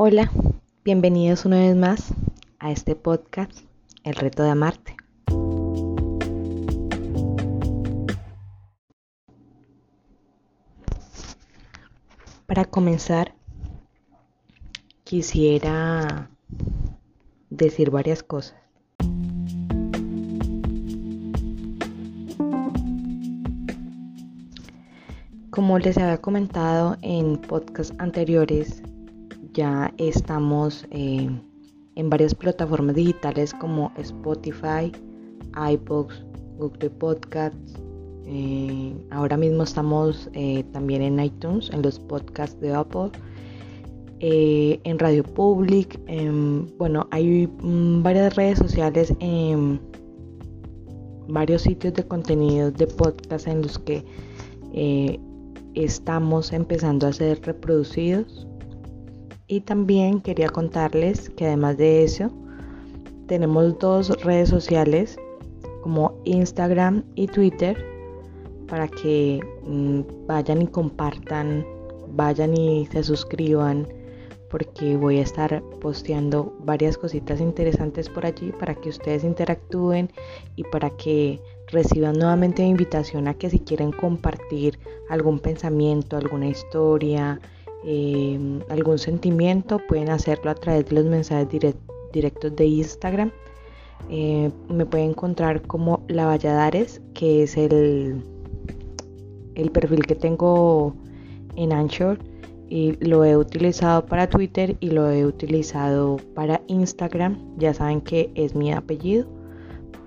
Hola, bienvenidos una vez más a este podcast, El reto de amarte. Para comenzar, quisiera decir varias cosas. Como les había comentado en podcasts anteriores, ya estamos eh, en varias plataformas digitales como Spotify, iBooks, Google Podcasts. Eh, ahora mismo estamos eh, también en iTunes, en los podcasts de Apple, en Radio Public. bueno, hay mm, varias redes sociales, en varios sitios de contenido de podcast en los que estamos empezando a ser reproducidos y también quería contarles que además de eso, tenemos dos redes sociales como Instagram y Twitter para que mm, vayan y compartan, vayan y se suscriban porque voy a estar posteando varias cositas interesantes por allí para que ustedes interactúen y para que reciban nuevamente invitación a que si quieren compartir algún pensamiento, alguna historia, Em, algún sentimiento, pueden hacerlo a través de los mensajes directos de Instagram. Eh, me pueden encontrar como La Valladares, que es el, el perfil que tengo en Anchor. Y lo he utilizado para Twitter y lo he utilizado para Instagram. Ya saben que es mi apellido.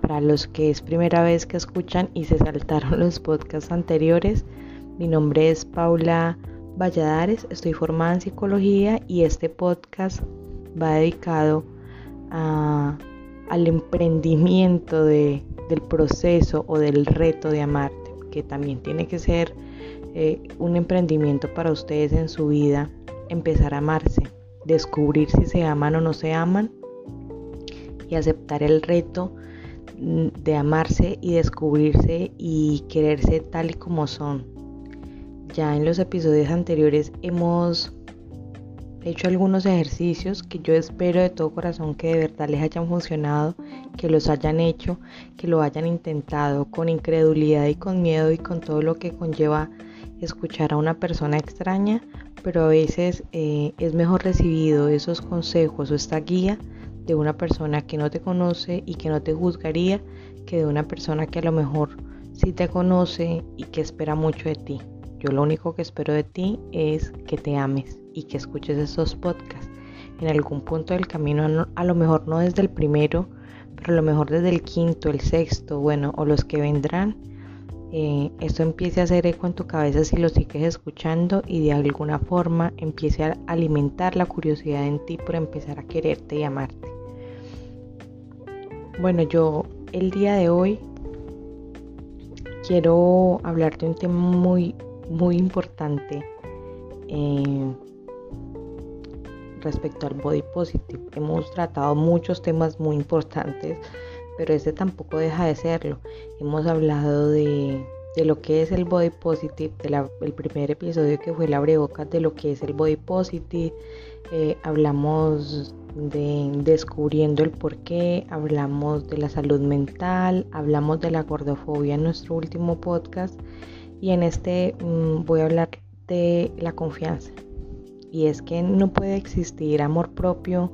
Para los que es primera vez que escuchan y se saltaron los podcasts anteriores, mi nombre es Paula Valladares, estoy formada en psicología y este podcast va dedicado al emprendimiento del proceso o del reto de amarte, que también tiene que ser eh, un emprendimiento para ustedes en su vida, empezar a amarse, descubrir si se aman o no se aman y aceptar el reto mm, de amarse y descubrirse y quererse tal y como son, ya en los episodios anteriores hemos hecho algunos ejercicios que yo espero de todo corazón que de verdad les hayan funcionado, que los hayan hecho, que lo hayan intentado con incredulidad y con miedo y con todo lo que conlleva escuchar a una persona extraña, pero a veces eh, es mejor recibido esos consejos o esta guía de una persona que no te conoce y que no te juzgaría que de una persona que a lo mejor sí te conoce y que espera mucho de ti. Yo lo único que espero de ti es que te ames y que escuches esos podcasts. En algún punto del camino, a lo mejor no desde el primero, pero a lo mejor desde el quinto, el sexto, bueno, o los que vendrán, eh, esto empiece a hacer eco en tu cabeza si lo sigues escuchando y de alguna forma empiece a alimentar la curiosidad en ti por empezar a quererte y amarte. Bueno, yo el día de hoy quiero hablarte de un tema muy muy importante eh, respecto al body positive. Hemos tratado muchos temas muy importantes, pero este tampoco deja de serlo. Hemos hablado de, lo que es el body positive, del primer episodio que fue la abrebocas de lo que es el body positive. Eh, hablamos de descubriendo el por qué, hablamos de la salud mental, hablamos de la gordofobia en nuestro último podcast y en este mm, voy a hablar de la confianza. Y es que no puede existir amor propio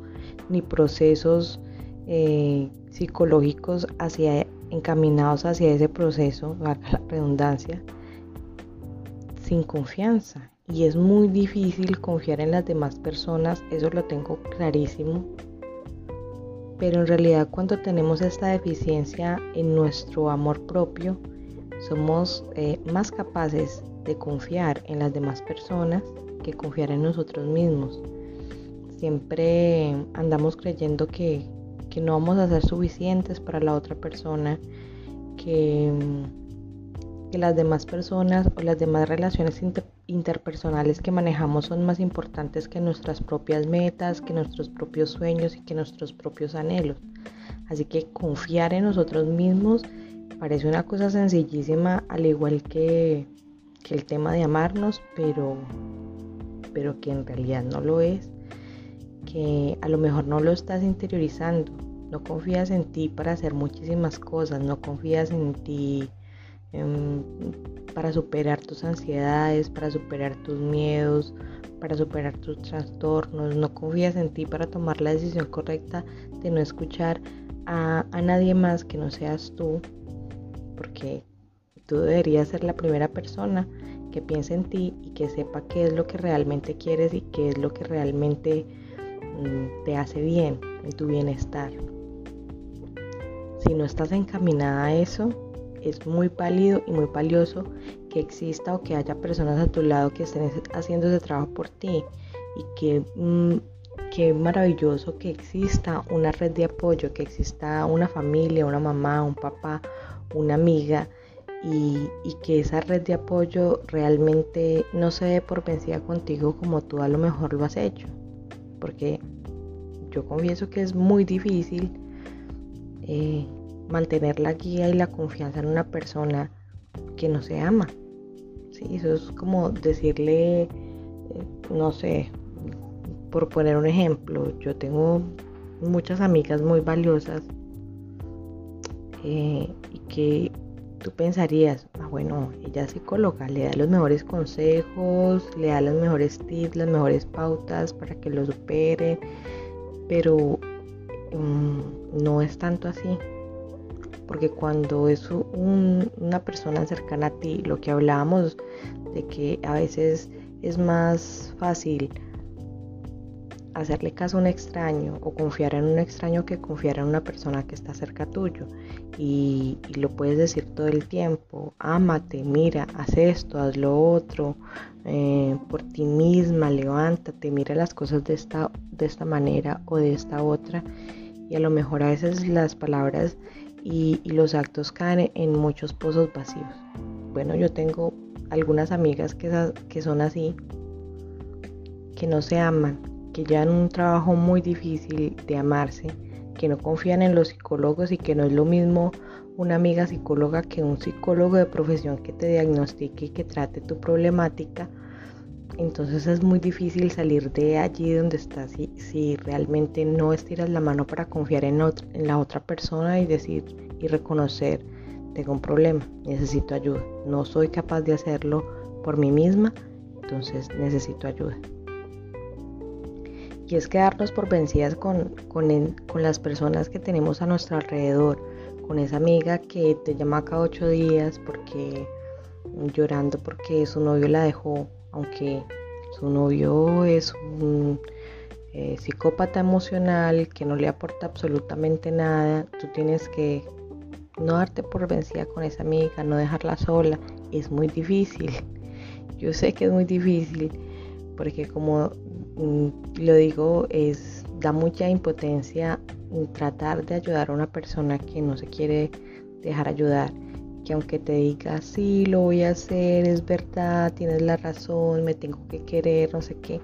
ni procesos eh, psicológicos hacia, encaminados hacia ese proceso, la redundancia, sin confianza. Y es muy difícil confiar en las demás personas, eso lo tengo clarísimo. Pero en realidad cuando tenemos esta deficiencia en nuestro amor propio, somos eh, más capaces de confiar en las demás personas que confiar en nosotros mismos. Siempre andamos creyendo que, no vamos a ser suficientes para la otra persona, que, que las demás personas o las demás relaciones interpersonales que manejamos son más importantes que nuestras propias metas, que nuestros propios sueños y que nuestros propios anhelos. Así que confiar en nosotros mismos Parece una cosa sencillísima, al igual que, el tema de amarnos, pero, pero que en realidad no lo es. que a lo mejor no lo estás interiorizando. No confías en ti para hacer muchísimas cosas, no confías en ti em, para superar tus ansiedades, para superar tus miedos, para superar tus trastornos, no confías en ti para tomar la decisión correcta de no escuchar a, a nadie más que no seas tú, porque tú deberías ser la primera persona que piense en ti y que sepa qué es lo que realmente quieres y qué es lo que realmente mm, te hace bien en tu bienestar. Si no estás encaminada a eso, es muy válido y muy valioso que exista o que haya personas a tu lado que estén haciendo ese trabajo por ti y que mm, qué maravilloso que exista una red de apoyo, que exista una familia, una mamá, un papá, una amiga y, que esa red de apoyo realmente no se dé por vencida contigo como tú a lo mejor lo has hecho. Porque yo confieso que es muy difícil eh, mantener la guía y la confianza en una persona que no se ama. ¿sí? Eso es como decirle, eh, no sé, por poner un ejemplo, yo tengo muchas amigas muy valiosas eh, y que tú pensarías, ah, bueno, ella es psicóloga, le da los mejores consejos, le da los mejores tips, las mejores pautas para que lo supere, pero mm, no es tanto así. Porque cuando es una persona cercana a ti, lo que hablábamos de que a veces es más fácil hacerle caso a un extraño o confiar en un extraño que confiar en una persona que está cerca tuyo. Y, lo puedes decir todo el tiempo, ámate, mira, haz esto, haz lo otro, eh, por ti misma, levántate, mira las cosas de esta, de esta manera o de esta otra. Y a lo mejor a veces las palabras y, los actos caen en muchos pozos vacíos. Bueno, yo tengo algunas amigas que, que son así, que no se aman, que llevan un trabajo muy difícil de amarse, que no confían en los psicólogos y que no es lo mismo una amiga psicóloga que un psicólogo de profesión que te diagnostique y que trate tu problemática. Entonces es muy difícil salir de allí donde estás si, si realmente no estiras la mano para confiar en, en la otra persona y decir y reconocer, tengo un problema, necesito ayuda, no soy capaz de hacerlo por mí misma, entonces necesito ayuda y es quedarnos por vencidas con, las personas que tenemos a nuestro alrededor, con esa amiga que te llama cada ocho días porque llorando porque su novio la dejó, aunque su novio es un eh, psicópata emocional que no le aporta absolutamente nada, tú tienes que no darte por vencida con esa amiga, no dejarla sola, es muy difícil. Yo sé que es muy difícil porque como lo digo, es da mucha impotencia tratar de ayudar a una persona que no se quiere dejar ayudar, que aunque te diga sí, lo voy a hacer, es verdad, tienes la razón, me tengo que querer, no sé qué,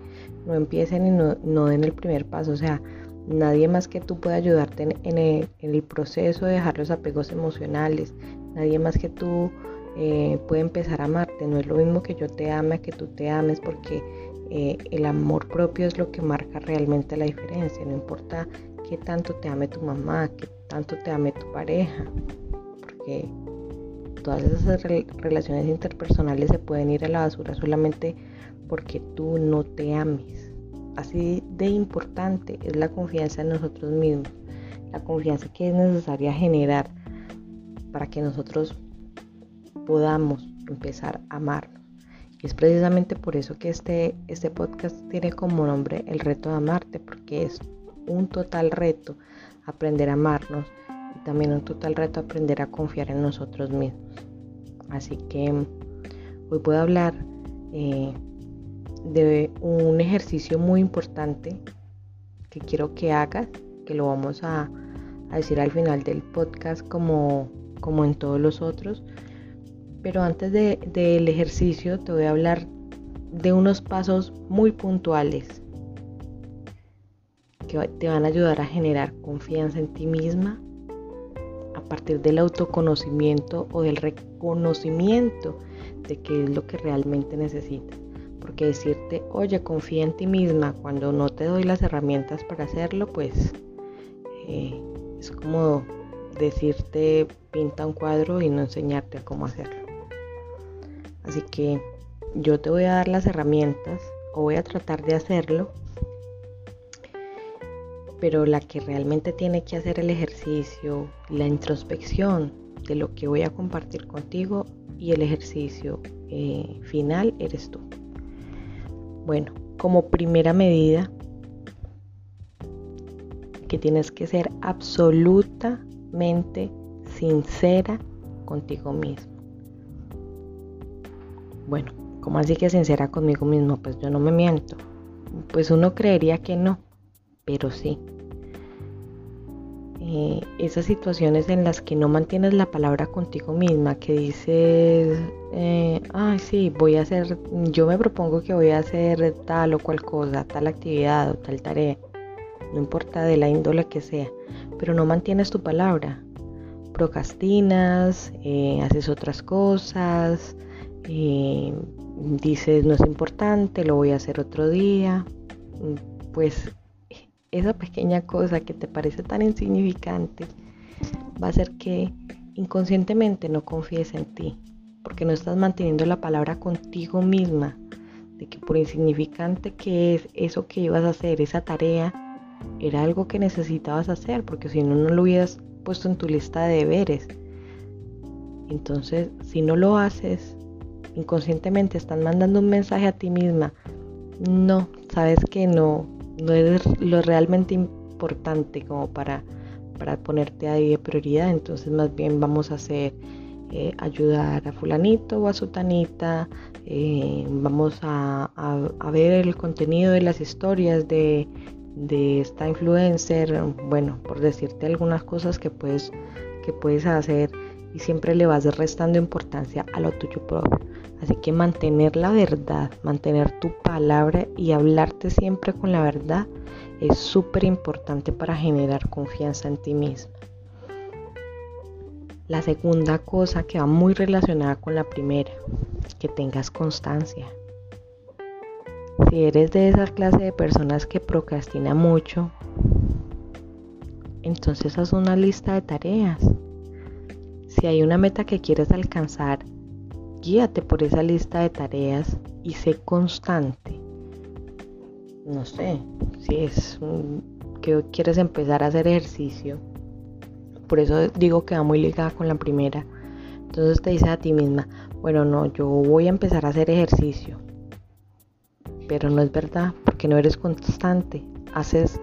no empiecen y no, den el primer paso, o sea, nadie más que tú puede ayudarte en, el, proceso de dejar los apegos emocionales, nadie más que tú eh, puede empezar a amarte, no es lo mismo que yo te ame que tú te ames porque eh, el amor propio es lo que marca realmente la diferencia. No importa qué tanto te ame tu mamá, qué tanto te ame tu pareja, porque todas esas relaciones interpersonales se pueden ir a la basura solamente porque tú no te ames. Así de importante es la confianza en nosotros mismos, la confianza que es necesaria generar para que nosotros podamos empezar a amarnos. Y es precisamente por eso que este, este podcast tiene como nombre El reto de amarte, porque es un total reto aprender a amarnos y también un total reto aprender a confiar en nosotros mismos. Así que hoy puedo hablar eh, de un ejercicio muy importante que quiero que hagas, que lo vamos a, a decir al final del podcast como, como en todos los otros pero antes del ejercicio te voy a hablar de unos pasos muy puntuales que te van a ayudar a generar confianza en ti misma a partir del autoconocimiento o del reconocimiento de qué es lo que realmente necesitas. porque decirte, oye, confía en ti misma cuando no te doy las herramientas para hacerlo, pues eh, es como decirte pinta un cuadro y no enseñarte a cómo hacerlo. Así que yo te voy a dar las herramientas o voy a tratar de hacerlo, pero la que realmente tiene que hacer el ejercicio, la introspección de lo que voy a compartir contigo y el ejercicio eh, final eres tú. Bueno, como primera medida, que tienes que ser absolutamente sincera contigo mismo. Bueno, ¿cómo así que sincera conmigo mismo? Pues yo no me miento. Pues uno creería que no, pero sí. Eh, esas situaciones en las que no mantienes la palabra contigo misma, que dices, eh, ay sí, voy a hacer, yo me propongo que voy a hacer tal o cual cosa, tal actividad o tal tarea, no importa de la índole que sea, pero no mantienes tu palabra, procrastinas, eh, haces otras cosas, dices no es importante, lo voy a hacer otro día, pues esa pequeña cosa que te parece tan insignificante va a hacer que inconscientemente no confíes en ti, porque no estás manteniendo la palabra contigo misma, de que por insignificante que es eso que ibas a hacer, esa tarea, era algo que necesitabas hacer, porque si no, no lo hubieras puesto en tu lista de deberes. Entonces, si no lo haces, inconscientemente estás mandando un mensaje a ti misma, no, sabes que no, no es lo realmente importante como para, para ponerte ahí de prioridad, entonces más bien vamos a hacer eh, ayudar a fulanito o a sutanita, eh, vamos a, ver el contenido de las historias de, de, esta influencer, bueno, por decirte algunas cosas que puedes, que puedes hacer y siempre le vas restando importancia a lo tuyo propio. Así que mantener la verdad, mantener tu palabra y hablarte siempre con la verdad es súper importante para generar confianza en ti misma. La segunda cosa que va muy relacionada con la primera, que tengas constancia. Si eres de esa clase de personas que procrastina mucho, entonces haz una lista de tareas. Si hay una meta que quieres alcanzar, guíate por esa lista de tareas y sé constante. No sé, si es que quieres empezar a hacer ejercicio, por eso digo que va muy ligada con la primera. Entonces te dices a ti misma, bueno, no, yo voy a empezar a hacer ejercicio. Pero no es verdad, porque no eres constante. Haces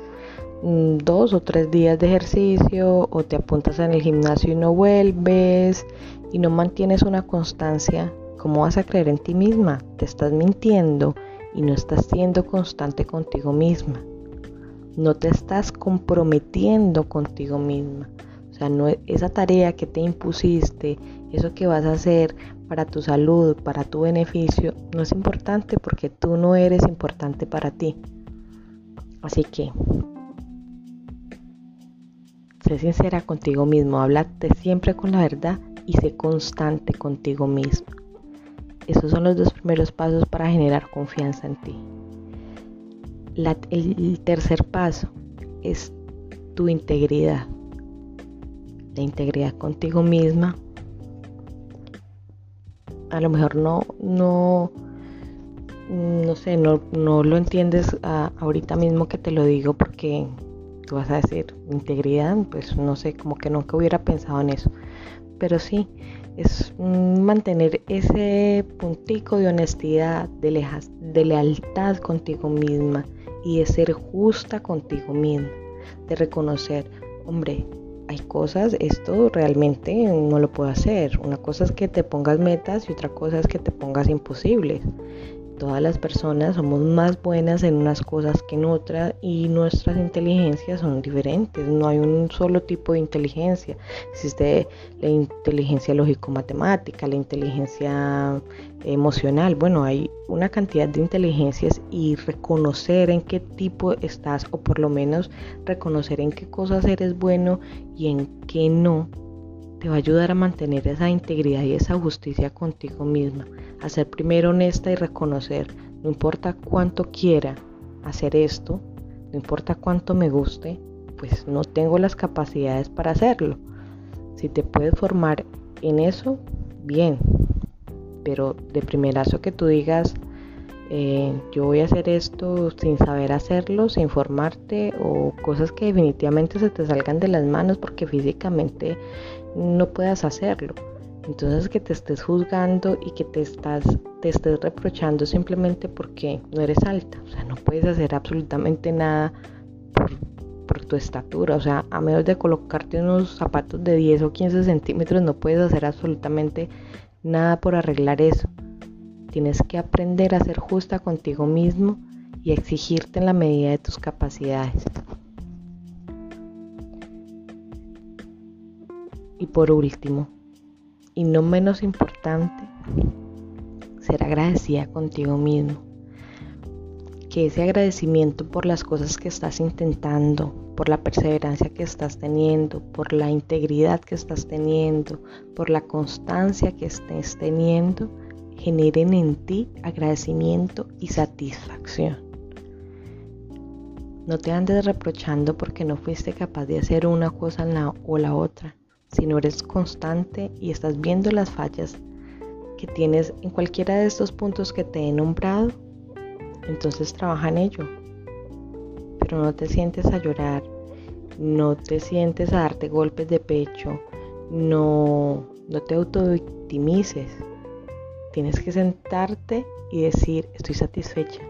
mm, dos o tres días de ejercicio o te apuntas en el gimnasio y no vuelves y no mantienes una constancia, ¿cómo vas a creer en ti misma? Te estás mintiendo y no estás siendo constante contigo misma. No te estás comprometiendo contigo misma. O sea, no, esa tarea que te impusiste, eso que vas a hacer para tu salud, para tu beneficio, no es importante porque tú no eres importante para ti. Así que, sé sincera contigo mismo, háblate siempre con la verdad y sé constante contigo mismo. Esos son los dos primeros pasos para generar confianza en ti. el tercer paso es tu integridad. La integridad contigo misma. A lo mejor no, no, no sé, no, no lo entiendes ahorita mismo que te lo digo porque tú vas a decir integridad, pues no sé, como que nunca hubiera pensado en eso pero sí, es mantener ese puntico de honestidad, de, de lealtad contigo misma y de ser justa contigo misma, de reconocer, hombre, hay cosas, esto realmente no lo puedo hacer. Una cosa es que te pongas metas y otra cosa es que te pongas imposibles todas las personas somos más buenas en unas cosas que en otras y nuestras inteligencias son diferentes. No hay un solo tipo de inteligencia. Existe la inteligencia lógico-matemática, la inteligencia emocional. Bueno, hay una cantidad de inteligencias y reconocer en qué tipo estás o por lo menos reconocer en qué cosas eres bueno y en qué no te va a ayudar a mantener esa integridad y esa justicia contigo misma, a ser primero honesta y reconocer No importa cuánto quiera hacer esto, no importa cuánto me guste, pues no tengo las capacidades para hacerlo. Si te puedes formar en eso, bien. Pero de primerazo que tú digas, eh, yo voy a hacer esto sin saber hacerlo, sin formarte o cosas que definitivamente se te salgan de las manos porque físicamente no puedas hacerlo. Entonces que te estés juzgando y que te estás te estés reprochando simplemente porque no eres alta, o sea, no puedes hacer absolutamente nada por, por tu estatura, o sea, a menos de colocarte unos zapatos de 10 o 15 centímetros no puedes hacer absolutamente nada por arreglar eso. Tienes que aprender a ser justa contigo mismo y exigirte en la medida de tus capacidades. Y por último, y no menos importante, ser agradecida contigo mismo. Que ese agradecimiento por las cosas que estás intentando, por la perseverancia que estás teniendo, por la integridad que estás teniendo, por la constancia que estés teniendo, generen en ti agradecimiento y satisfacción. No te andes reprochando porque no fuiste capaz de hacer una cosa o la otra. Si no eres constante y estás viendo las fallas que tienes en cualquiera de estos puntos que te he nombrado, entonces trabaja en ello. Pero no te sientes a llorar, no te sientes a darte golpes de pecho, no, no te autovictimices. Tienes que sentarte y decir, estoy satisfecha,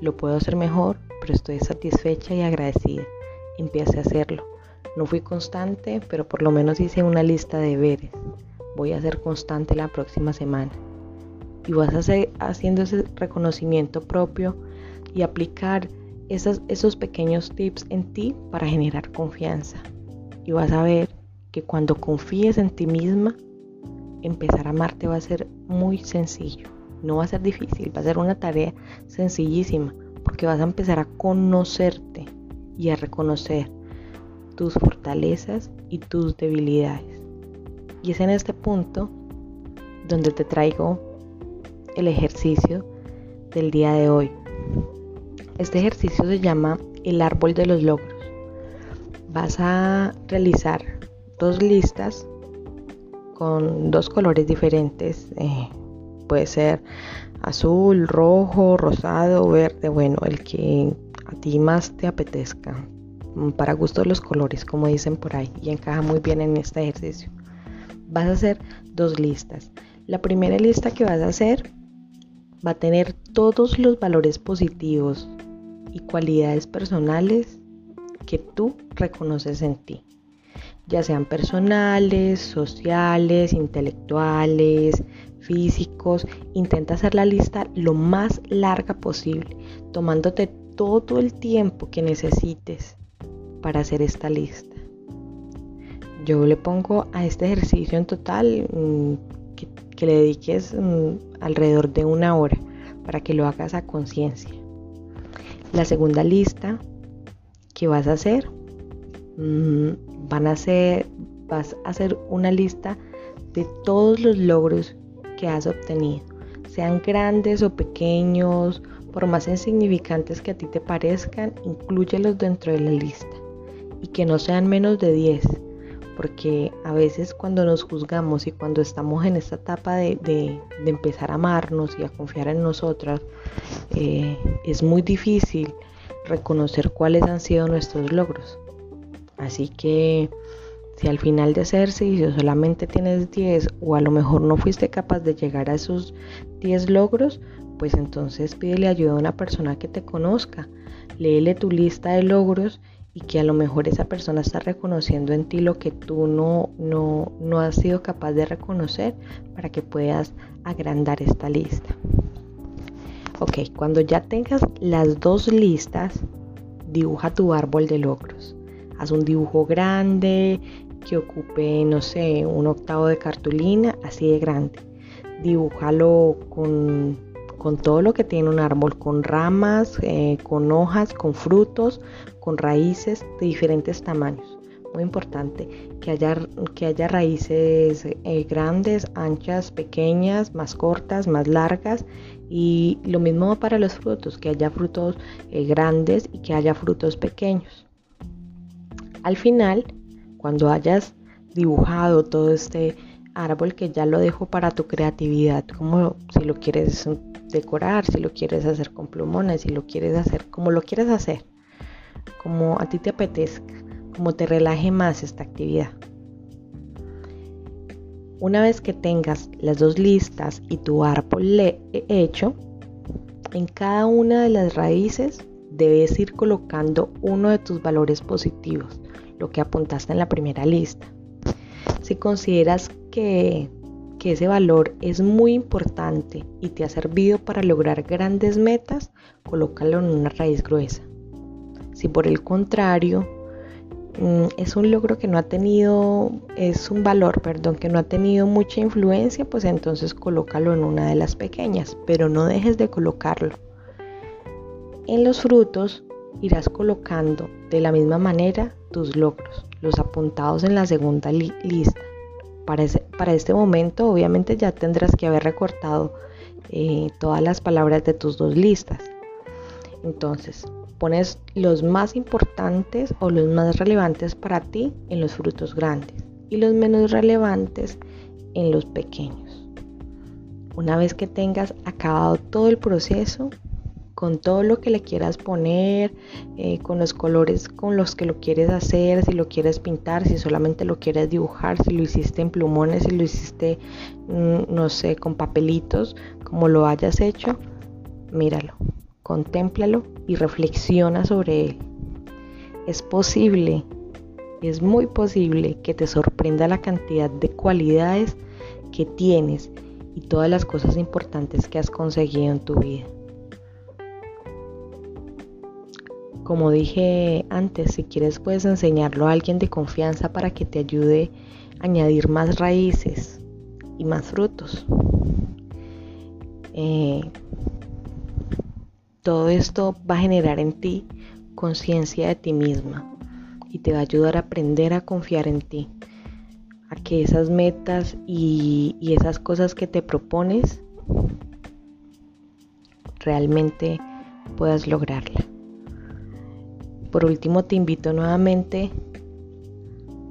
lo puedo hacer mejor, pero estoy satisfecha y agradecida. Empiece a hacerlo. No fui constante, pero por lo menos hice una lista de deberes. Voy a ser constante la próxima semana. Y vas a hacer haciendo ese reconocimiento propio y aplicar esos pequeños tips en ti para generar confianza. Y vas a ver que cuando confíes en ti misma, empezar a amarte va a ser muy sencillo. No va a ser difícil, va a ser una tarea sencillísima, porque vas a empezar a conocerte y a reconocer tus fortalezas y tus debilidades. Y es en este punto donde te traigo el ejercicio del día de hoy. Este ejercicio se llama el árbol de los logros. Vas a realizar dos listas con dos colores diferentes. Eh, puede ser azul, rojo, rosado, verde, bueno, el que a ti más te apetezca. Mm, para gusto los colores, como dicen por ahí, y encaja muy bien en este ejercicio. Vas a hacer dos listas. La primera lista que vas a hacer va a tener todos los valores positivos y cualidades personales que tú reconoces en ti, ya sean personales, sociales, intelectuales, físicos. Intenta hacer la lista lo más larga posible, tomándote todo el tiempo que necesites para hacer esta lista. Yo le pongo a este ejercicio en total mm, que, le dediques mm, alrededor de una hora para que lo hagas a conciencia. La segunda lista que vas a hacer, mm, van a ser, vas a hacer una lista de todos los logros que has obtenido, sean grandes o pequeños, por más insignificantes que a ti te parezcan, incluyelos dentro de la lista y que no sean menos de 10, porque a veces cuando nos juzgamos y cuando estamos en esta etapa de, empezar a amarnos y a confiar en nosotras, eh, es muy difícil reconocer cuáles han sido nuestros logros. Así que si al final de hacerse y solamente tienes 10 o a lo mejor no fuiste capaz de llegar a esos 10 logros, pues entonces pídele ayuda a una persona que te conozca. Léele tu lista de logros y que a lo mejor esa persona está reconociendo en ti lo que tú no, no, no has sido capaz de reconocer para que puedas agrandar esta lista. Ok, cuando ya tengas las dos listas, dibuja tu árbol de logros. Haz un dibujo grande que ocupe, no sé, un octavo de cartulina, así de grande. Dibújalo con con todo lo que tiene un árbol, con ramas, eh, con hojas, con frutos, con raíces de diferentes tamaños. Muy importante que haya, que haya raíces eh, grandes, anchas, pequeñas, más cortas, más largas Y lo mismo para los frutos, que haya frutos eh, grandes y que haya frutos pequeños. Al final, cuando hayas dibujado todo este árbol que ya lo dejo para tu creatividad, como si lo quieres decorar, si lo quieres hacer con plumones, si lo quieres hacer como lo quieres hacer, como a ti te apetezca, como te relaje más esta actividad. Una vez que tengas las dos listas y tu árbol hecho, en cada una de las raíces debes ir colocando uno de tus valores positivos, lo que apuntaste en la primera lista. Si consideras que, que ese valor es muy importante y te ha servido para lograr grandes metas, colócalo en una raíz gruesa. Si por el contrario mm, es un logro que no ha tenido, es un valor, perdón, que no ha tenido mucha influencia, pues entonces colócalo en una de las pequeñas, pero no dejes de colocarlo. En los frutos irás colocando de la misma manera tus logros, los apuntados en la segunda lista. Para, este momento obviamente ya tendrás que haber recortado eh, todas las palabras de tus dos listas. Entonces, pones los más importantes o los más relevantes para ti en los frutos grandes y los menos relevantes en los pequeños. Una vez que tengas acabado todo el proceso, con todo lo que le quieras poner, eh, con los colores con los que lo quieres hacer, si lo quieres pintar, si solamente lo quieres dibujar, si lo hiciste en plumones, si lo hiciste, mm, no sé, con papelitos, como lo hayas hecho, míralo, contémplalo y reflexiona sobre él. Es posible, es muy posible que te sorprenda la cantidad de cualidades que tienes y todas las cosas importantes que has conseguido en tu vida. Como dije antes, si quieres puedes enseñarlo a alguien de confianza para que te ayude a añadir más raíces y más frutos. Eh, todo esto va a generar en ti conciencia de ti misma y te va a ayudar a aprender a confiar en ti, a que esas metas y, esas cosas que te propones realmente puedas lograrla. Por último, te invito nuevamente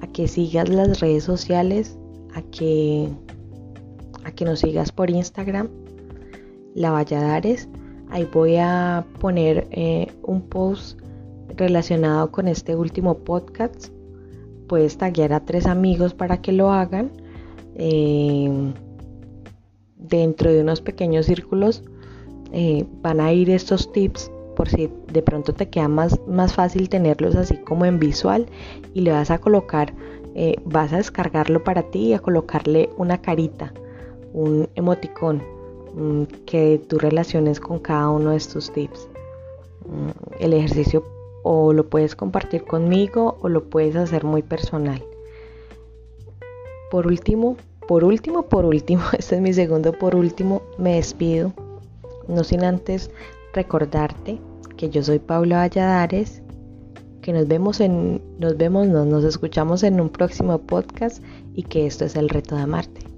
a que sigas las redes sociales, a que, a que nos sigas por Instagram, La Valladares. Ahí voy a poner eh, un post relacionado con este último podcast. Puedes taguear a tres amigos para que lo hagan. Eh, dentro de unos pequeños círculos eh, van a ir estos tips por si de pronto te queda más, más fácil tenerlos así como en visual y le vas a colocar, eh, vas a descargarlo para ti y a colocarle una carita, un emoticón mm, que tú relaciones con cada uno de estos tips. Mm, el ejercicio o lo puedes compartir conmigo o lo puedes hacer muy personal. Por último, por último, por último, este es mi segundo por último, me despido, no sin antes recordarte que yo soy Paula Valladares, que nos vemos en, nos vemos, nos escuchamos en un próximo podcast y que esto es el reto de Marte.